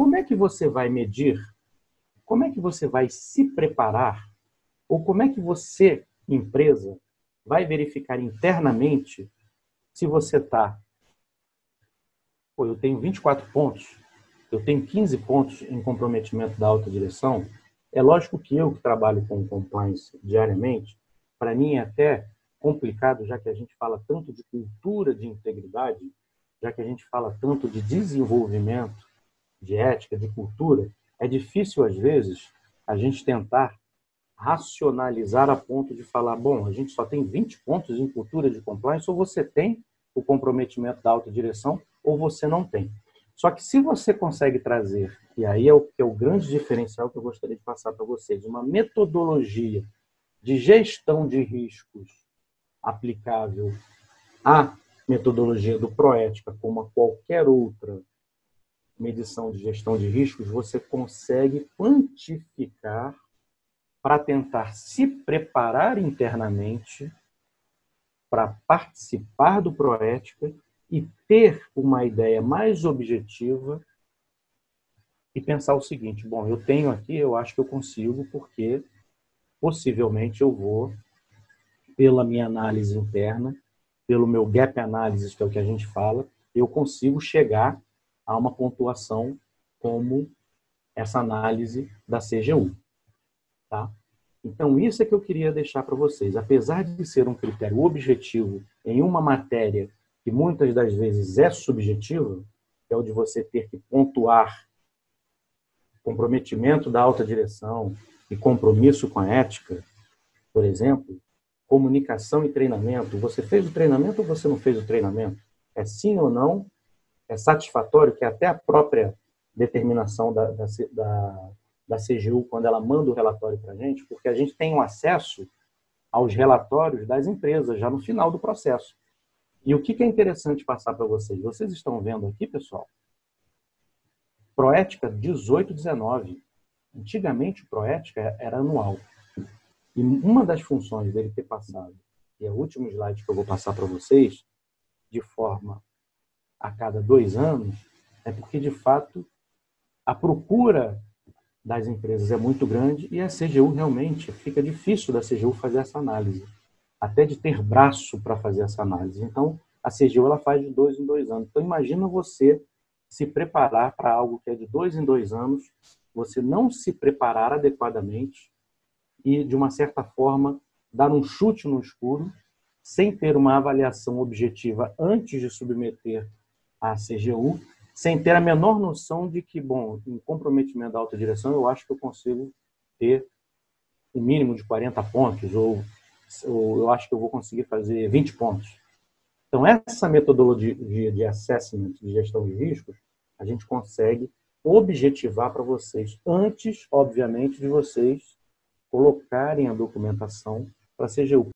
como é que você vai medir? Como é que você vai se preparar? Ou como é que você, empresa, vai verificar internamente se você está. Pô, eu tenho 24 pontos, eu tenho 15 pontos em comprometimento da alta direção. É lógico que eu que trabalho com compliance diariamente, para mim é até complicado, já que a gente fala tanto de cultura de integridade, já que a gente fala tanto de desenvolvimento, de ética, de cultura, é difícil às vezes a gente tentar racionalizar a ponto de falar, bom, a gente só tem 20 pontos em cultura de compliance, ou você tem o comprometimento da alta direção, ou você não tem. Só que se você consegue trazer, e aí é o é o grande diferencial que eu gostaria de passar para vocês, uma metodologia de gestão de riscos aplicável à metodologia do Proética, como a qualquer outra medição de gestão de riscos, você consegue quantificar para tentar se preparar internamente para participar do Proética e ter uma ideia mais objetiva e pensar o seguinte: bom, eu tenho aqui, eu acho que eu consigo, porque possivelmente eu vou, pela minha análise interna, pelo meu gap analysis, que é o que a gente fala, eu consigo chegar a uma pontuação como essa análise da CGU. Tá? Então, isso é que eu queria deixar para vocês. Apesar de ser um critério objetivo em uma matéria que muitas das vezes é subjetiva, que é o de você ter que pontuar comprometimento da alta direção e compromisso com a ética, por exemplo, comunicação e treinamento. Você fez o treinamento ou você não fez o treinamento? É sim ou não? É satisfatório que até a própria determinação da, da, da, da CGU, quando ela manda o relatório para a gente, porque a gente tem um acesso aos relatórios das empresas já no final do processo. E o que é interessante passar para vocês? Vocês estão vendo aqui, pessoal? Proética 18, 19. Antigamente, o Proética era anual. E uma das funções dele ter passado, e é o último slide que eu vou passar para vocês, de forma a cada dois anos, é porque, de fato, a procura das empresas é muito grande e a CGU realmente fica difícil da CGU fazer essa análise até de ter braço para fazer essa análise. Então, a CGU ela faz de dois em dois anos. Então, imagina você se preparar para algo que é de dois em dois anos, você não se preparar adequadamente e, de uma certa forma, dar um chute no escuro, sem ter uma avaliação objetiva antes de submeter à CGU, sem ter a menor noção de que, bom, em comprometimento da alta direção, eu acho que eu consigo ter um mínimo de 40 pontos, ou eu acho que eu vou conseguir fazer 20 pontos. Então, essa metodologia de assessment, de gestão de riscos, a gente consegue objetivar para vocês, antes, obviamente, de vocês colocarem a documentação para a CGU.